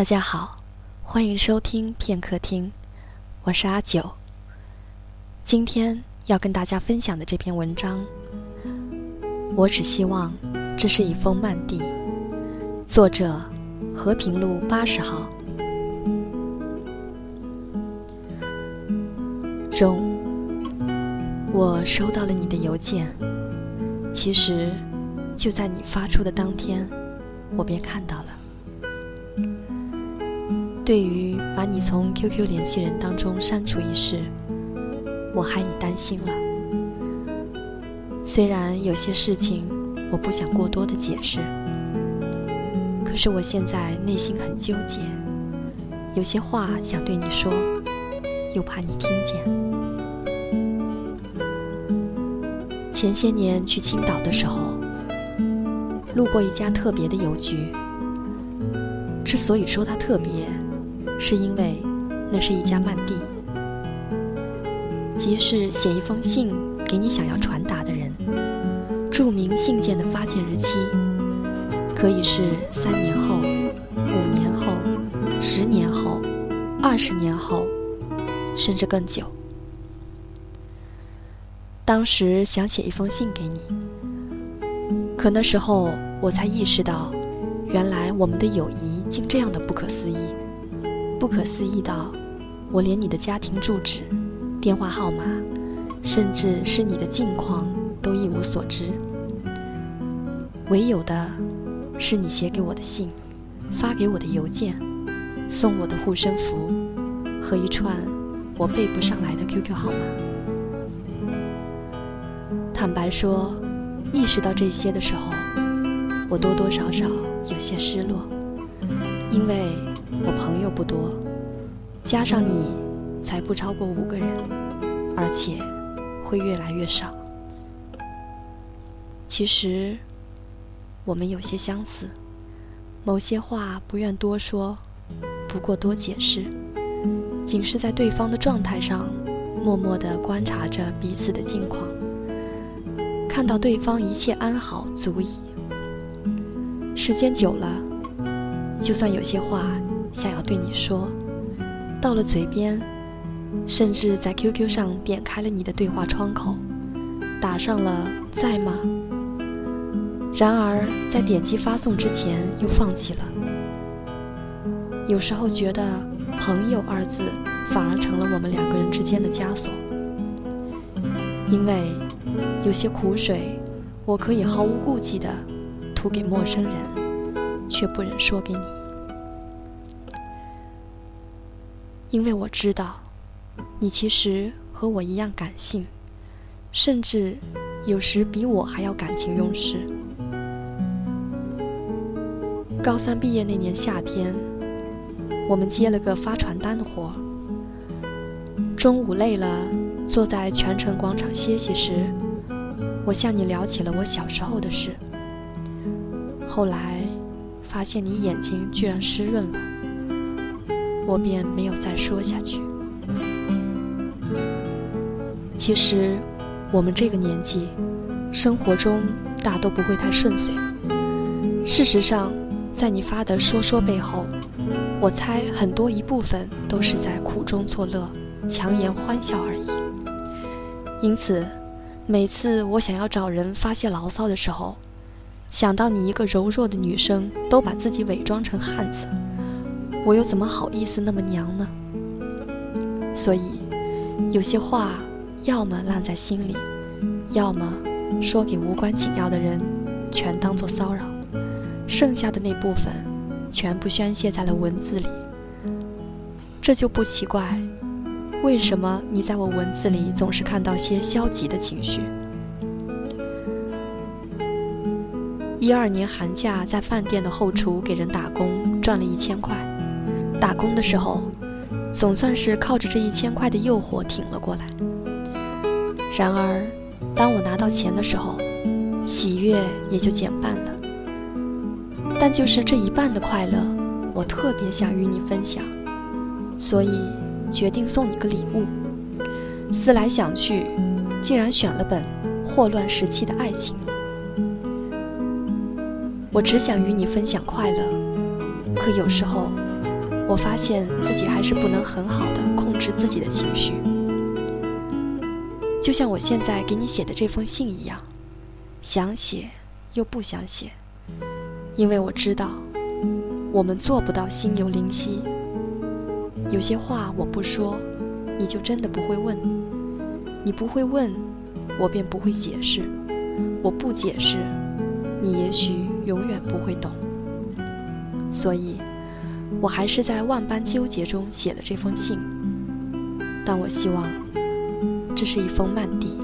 大家好，欢迎收听片刻听，我是阿九。今天要跟大家分享的这篇文章，我只希望这是一封慢递。作者：和平路八十号。荣，我收到了你的邮件。其实，就在你发出的当天，我便看到了。对于把你从 QQ 联系人当中删除一事，我害你担心了。虽然有些事情我不想过多的解释，可是我现在内心很纠结，有些话想对你说，又怕你听见。前些年去青岛的时候，路过一家特别的邮局。之所以说它特别，是因为那是一家慢递，即是写一封信给你想要传达的人，注明信件的发件日期，可以是三年后、五年后、十年后、二十年后，甚至更久。当时想写一封信给你，可那时候我才意识到，原来我们的友谊竟这样的不可思议。不可思议到，我连你的家庭住址、电话号码，甚至是你的近况都一无所知。唯有的，是你写给我的信，发给我的邮件，送我的护身符，和一串我背不上来的 QQ 号码。坦白说，意识到这些的时候，我多多少少有些失落，因为。我朋友不多，加上你，才不超过五个人，而且会越来越少。其实，我们有些相似，某些话不愿多说，不过多解释，仅是在对方的状态上，默默地观察着彼此的近况，看到对方一切安好足矣。时间久了，就算有些话。想要对你说，到了嘴边，甚至在 QQ 上点开了你的对话窗口，打上了“在吗”，然而在点击发送之前又放弃了。有时候觉得“朋友”二字反而成了我们两个人之间的枷锁，因为有些苦水，我可以毫无顾忌地吐给陌生人，却不忍说给你。因为我知道，你其实和我一样感性，甚至有时比我还要感情用事。高三毕业那年夏天，我们接了个发传单的活。中午累了，坐在泉城广场歇息时，我向你聊起了我小时候的事。后来，发现你眼睛居然湿润了。我便没有再说下去。其实，我们这个年纪，生活中大都不会太顺遂。事实上，在你发的说说背后，我猜很多一部分都是在苦中作乐、强颜欢笑而已。因此，每次我想要找人发泄牢骚的时候，想到你一个柔弱的女生都把自己伪装成汉子。我又怎么好意思那么娘呢？所以，有些话要么烂在心里，要么说给无关紧要的人，全当做骚扰，剩下的那部分全部宣泄在了文字里。这就不奇怪，为什么你在我文字里总是看到些消极的情绪？一二年寒假在饭店的后厨给人打工，赚了一千块。打工的时候，总算是靠着这一千块的诱惑挺了过来。然而，当我拿到钱的时候，喜悦也就减半了。但就是这一半的快乐，我特别想与你分享，所以决定送你个礼物。思来想去，竟然选了本《霍乱时期的爱情》。我只想与你分享快乐，可有时候。我发现自己还是不能很好的控制自己的情绪，就像我现在给你写的这封信一样，想写又不想写，因为我知道我们做不到心有灵犀。有些话我不说，你就真的不会问；你不会问，我便不会解释；我不解释，你也许永远不会懂。所以。我还是在万般纠结中写了这封信，但我希望这是一封慢递，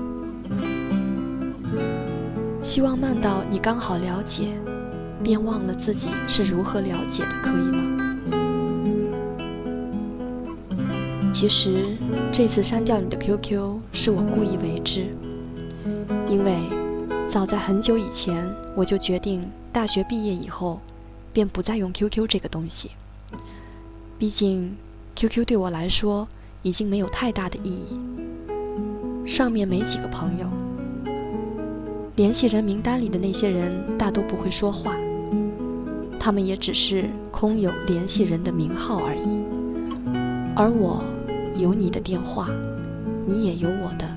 希望慢到你刚好了解，便忘了自己是如何了解的，可以吗？其实这次删掉你的 QQ 是我故意为之，因为早在很久以前我就决定，大学毕业以后便不再用 QQ 这个东西。毕竟，QQ 对我来说已经没有太大的意义。上面没几个朋友，联系人名单里的那些人大都不会说话，他们也只是空有联系人的名号而已。而我有你的电话，你也有我的。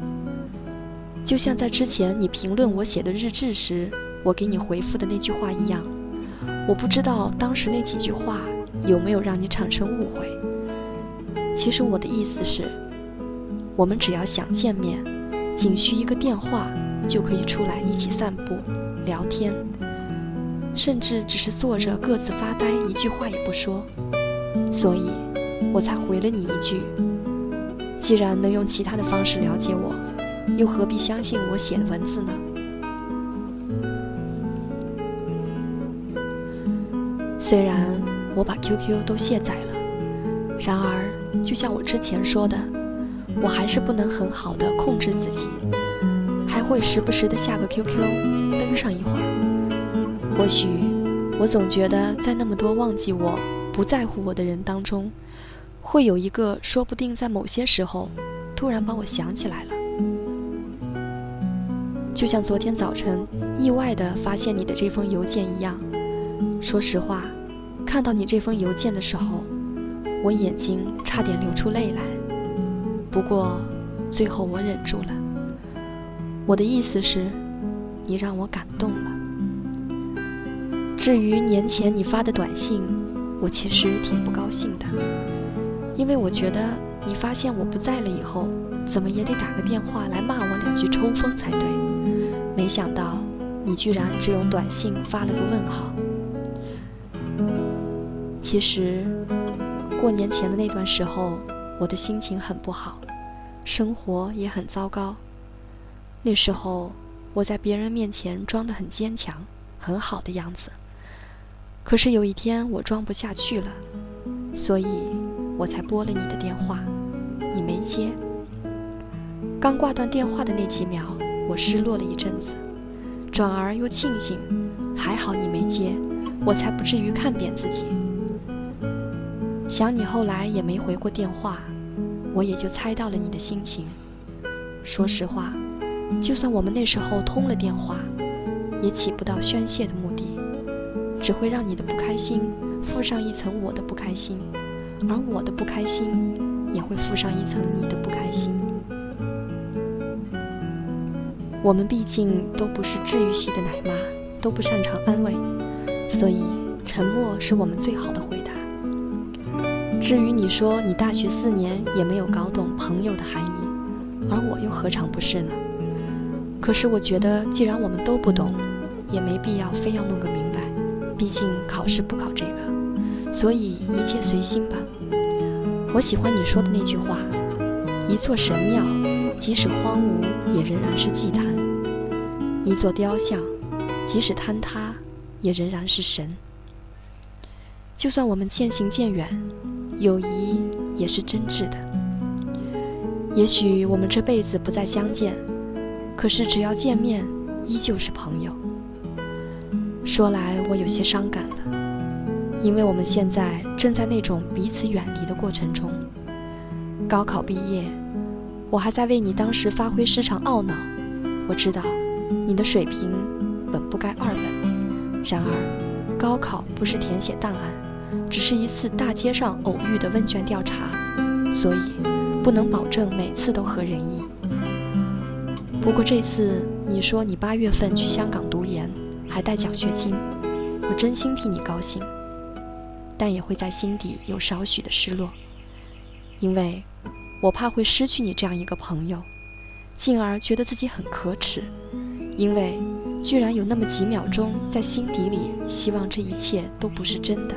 就像在之前你评论我写的日志时，我给你回复的那句话一样，我不知道当时那几句话。有没有让你产生误会？其实我的意思是，我们只要想见面，仅需一个电话就可以出来一起散步、聊天，甚至只是坐着各自发呆，一句话也不说。所以，我才回了你一句：既然能用其他的方式了解我，又何必相信我写的文字呢？虽然。我把 QQ 都卸载了，然而，就像我之前说的，我还是不能很好的控制自己，还会时不时的下个 QQ 登上一会儿。或许，我总觉得在那么多忘记我不在乎我的人当中，会有一个说不定在某些时候突然把我想起来了。就像昨天早晨意外的发现你的这封邮件一样，说实话。看到你这封邮件的时候，我眼睛差点流出泪来。不过，最后我忍住了。我的意思是，你让我感动了。至于年前你发的短信，我其实挺不高兴的，因为我觉得你发现我不在了以后，怎么也得打个电话来骂我两句抽风才对。没想到你居然只用短信发了个问号。其实，过年前的那段时候，我的心情很不好，生活也很糟糕。那时候，我在别人面前装得很坚强、很好的样子。可是有一天，我装不下去了，所以我才拨了你的电话，你没接。刚挂断电话的那几秒，我失落了一阵子，转而又庆幸，还好你没接，我才不至于看扁自己。想你后来也没回过电话，我也就猜到了你的心情。说实话，就算我们那时候通了电话，也起不到宣泄的目的，只会让你的不开心附上一层我的不开心，而我的不开心也会附上一层你的不开心。我们毕竟都不是治愈系的奶妈，都不擅长安慰，所以沉默是我们最好的回答。至于你说你大学四年也没有搞懂朋友的含义，而我又何尝不是呢？可是我觉得，既然我们都不懂，也没必要非要弄个明白。毕竟考试不考这个，所以一切随心吧。我喜欢你说的那句话：一座神庙，即使荒芜，也仍然是祭坛；一座雕像，即使坍塌，也仍然是神。就算我们渐行渐远。友谊也是真挚的。也许我们这辈子不再相见，可是只要见面，依旧是朋友。说来我有些伤感了，因为我们现在正在那种彼此远离的过程中。高考毕业，我还在为你当时发挥失常懊恼。我知道你的水平本不该二本，然而高考不是填写档案。只是一次大街上偶遇的问卷调查，所以不能保证每次都合人意。不过这次你说你八月份去香港读研，还带奖学金，我真心替你高兴，但也会在心底有少许的失落，因为我怕会失去你这样一个朋友，进而觉得自己很可耻，因为居然有那么几秒钟在心底里希望这一切都不是真的。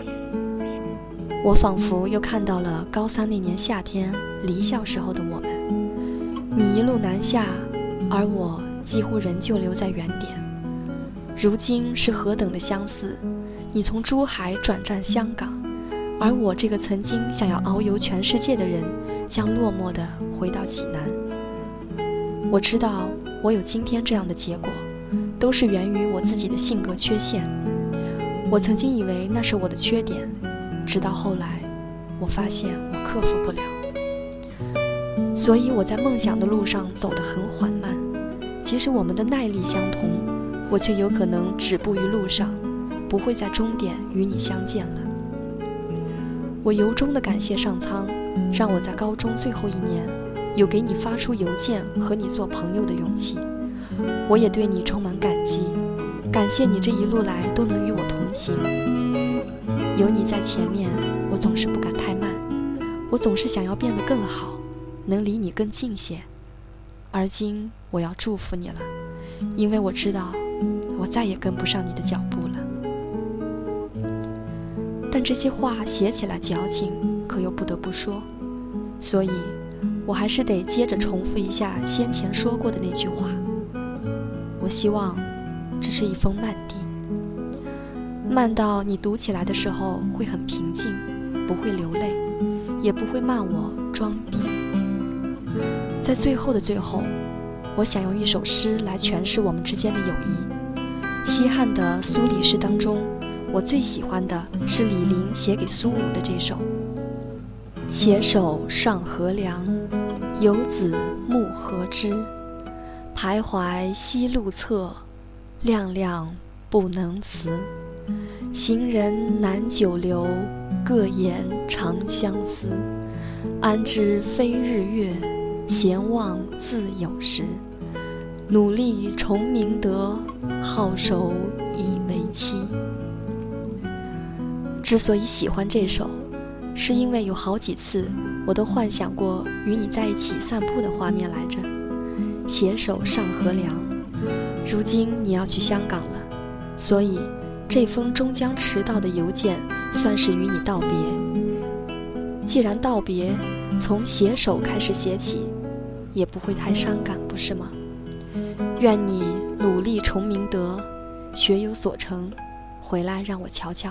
我仿佛又看到了高三那年夏天离校时候的我们，你一路南下。而我几乎仍旧留在原点。如今是何等的相似！你从珠海转战香港，而我这个曾经想要遨游全世界的人，将落寞地回到济南。我知道我有今天这样的结果，都是源于我自己的性格缺陷。我曾经以为那是我的缺点，直到后来，我发现我克服不了。所以我在梦想的路上走得很缓慢，即使我们的耐力相同，我却有可能止步于路上，不会在终点与你相见了。我由衷的感谢上苍，让我在高中最后一年有给你发出邮件和你做朋友的勇气。我也对你充满感激，感谢你这一路来都能与我同行。有你在前面，我总是不敢太慢，我总是想要变得更好。能离你更近些，而今我要祝福你了，因为我知道我再也跟不上你的脚步了。但这些话写起来矫情，可又不得不说，所以我还是得接着重复一下先前说过的那句话。我希望这是一封慢递，慢到你读起来的时候会很平静，不会流泪，也不会骂我装逼。在最后的最后，我想用一首诗来诠释我们之间的友谊。西汉的苏黎世当中，我最喜欢的是李陵写给苏武的这首：“携手上河梁，游子暮何之？徘徊西路侧，亮亮不能辞。行人难久留，各言长相思。安知非日月？”闲望自有时，努力重明德，好守以为期。之所以喜欢这首，是因为有好几次我都幻想过与你在一起散步的画面来着，携手上河梁。如今你要去香港了，所以这封终将迟到的邮件算是与你道别。既然道别，从携手开始写起。也不会太伤感，不是吗？愿你努力崇明德，学有所成，回来让我瞧瞧。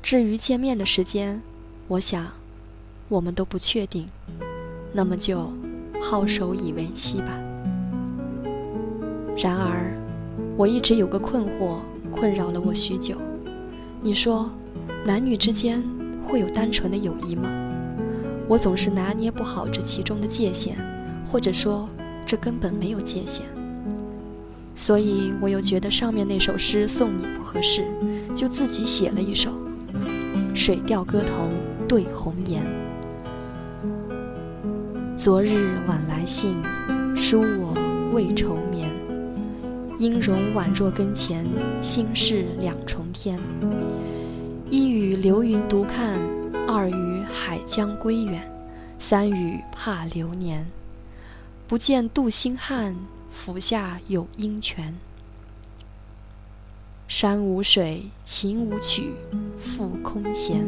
至于见面的时间，我想我们都不确定，那么就好守以为期吧。然而，我一直有个困惑困扰了我许久。你说，男女之间会有单纯的友谊吗？我总是拿捏不好这其中的界限。或者说，这根本没有界限，所以我又觉得上面那首诗送你不合适，就自己写了一首《水调歌头·对红颜》。昨日晚来信，书我未愁眠。音容宛若跟前，心事两重天。一语流云独看，二语海江归远，三语怕流年。不见杜兴汉，府下有阴泉。山无水，琴无曲，复空闲。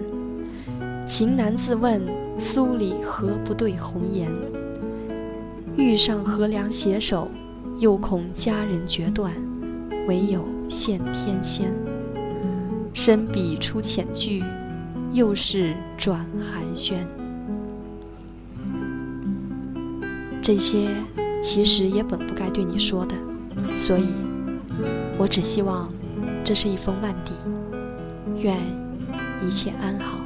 情难自问，苏里何不对红颜？欲上河梁携手，又恐佳人决断，唯有羡天仙。生笔出浅句，又是转寒暄。这些其实也本不该对你说的，所以，我只希望这是一封慢递，愿一切安好。